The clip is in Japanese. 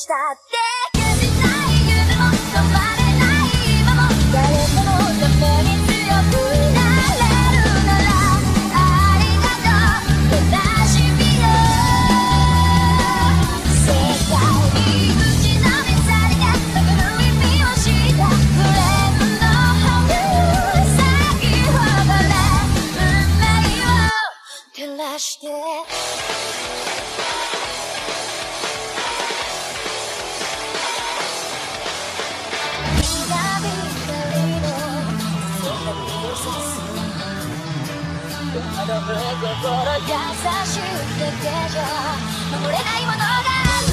どうしたって消せない夢も止まれない今も誰かのために強くなれるならありがとう照らしみよ世界に打ちのめされただけの意味を知ったフレンドの花を咲き誇れ運命を照らして心優しくて手じゃ守れないものがある。